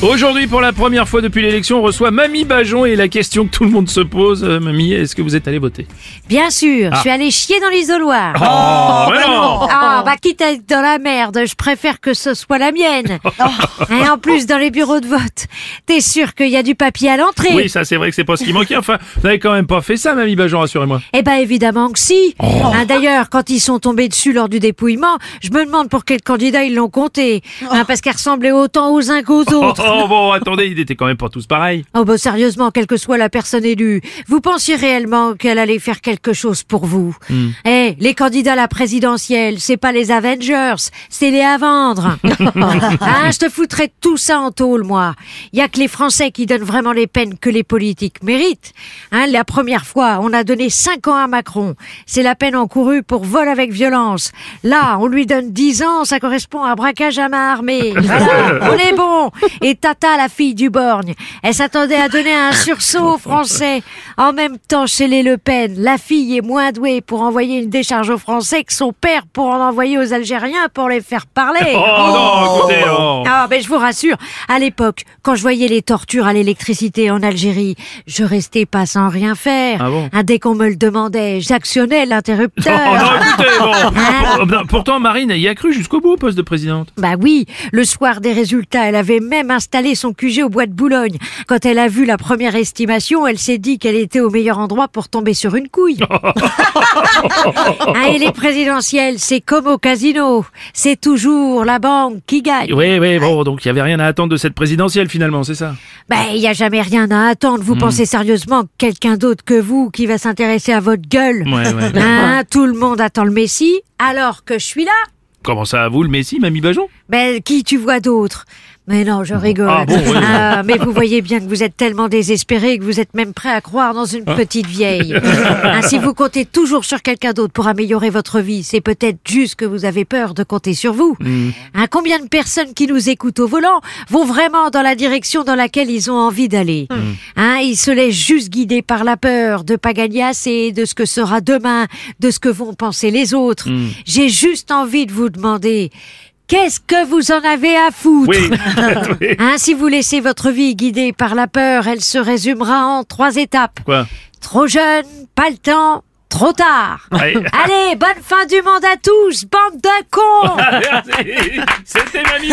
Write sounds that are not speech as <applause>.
Aujourd'hui, pour la première fois depuis l'élection, on reçoit Mamie Bajon et la question que tout le monde se pose, euh, Mamie, est-ce que vous êtes allé voter? Bien sûr, je suis allée chier dans l'isoloir. Oh, non Ah, bah quitte à être dans la merde, je préfère que ce soit la mienne. <laughs> Et en plus, dans les bureaux de vote, t'es sûr qu'il y a du papier à l'entrée? Oui, ça c'est vrai que c'est pas ce qui manquait. Enfin, vous n'avez quand même pas fait ça, Mamie Bajon, rassurez-moi. Eh ben évidemment que si. Hein, D'ailleurs, quand ils sont tombés dessus lors du dépouillement, je me demande pour quel candidat ils l'ont compté. Hein, parce qu'ils ressemblaient autant aux uns qu'aux <laughs> autres. Oh bon, attendez, ils étaient quand même pas tous pareils. Oh bah sérieusement, quelle que soit la personne élue, vous pensiez réellement qu'elle allait faire quelque chose pour vous Eh, les candidats à la présidentielle, c'est pas les Avengers, c'est les à vendre. <laughs> hein, je te foutrais tout ça en tôle, moi. Il y a que les Français qui donnent vraiment les peines que les politiques méritent. Hein, la première fois, on a donné 5 ans à Macron. C'est la peine encourue pour vol avec violence. Là, on lui donne 10 ans, ça correspond à braquage à main armée. Voilà, <laughs> on est bon. Et Tata, la fille du Borgne, elle s'attendait à donner un <laughs> sursaut aux Français. En même temps, chez les Le Pen, la fille est moins douée pour envoyer une décharge aux Français que son père pour en envoyer aux Algériens pour les faire parler. <laughs> Oh, non, écoutez, oh. Ah, ben je vous rassure, à l'époque, quand je voyais les tortures à l'électricité en Algérie, je restais pas sans rien faire. Ah bon Ah, Dès qu'on me le demandait, j'actionnais Oh l'interrupteur. non, écoutez, bon. <laughs> Hein Pour- Pourtant, Marine, y a cru jusqu'au bout au poste de présidente. Bah oui, le soir des résultats, elle avait même installé son QG au bois de Boulogne. Quand elle a vu la première estimation, elle s'est dit qu'elle était au meilleur endroit pour tomber sur une couille. <laughs> Ah, et les présidentielles, c'est comme au casino. C'est toujours la banque qui gagne. Oui, oui, bon, donc il y avait rien à attendre de cette présidentielle finalement, c'est ça? Ben, il y a jamais rien à attendre. Vous pensez sérieusement que quelqu'un d'autre que vous qui va s'intéresser à votre gueule Ouais, ouais. Hein, Tout le monde attend le Messie, alors que je suis là. Comment ça, vous, le Messi, Mamie Bajon? Ben, qui tu vois d'autre? Mais non, je rigole. Ah bon, oui. Ah, mais vous voyez bien que vous êtes tellement désespéré que vous êtes même prêt à croire dans une petite vieille. Hein, si vous comptez toujours sur quelqu'un d'autre pour améliorer votre vie, c'est peut-être juste que vous avez peur de compter sur vous. Hein, combien de personnes qui nous écoutent au volant vont vraiment dans la direction dans laquelle ils ont envie d'aller? Hein, Ils se laissent juste guider par la peur de pas gagner assez, de ce que sera demain, de ce que vont penser les autres. J'ai juste envie de vous demander... Qu'est-ce que vous en avez à foutre <laughs> Oui. Hein, si vous laissez votre vie guidée par la peur, elle se résumera en trois étapes. Quoi Trop jeune, pas le temps, trop tard. Allez. <laughs> Allez, bonne fin du monde à tous, bande de cons. <laughs> C'était Mamie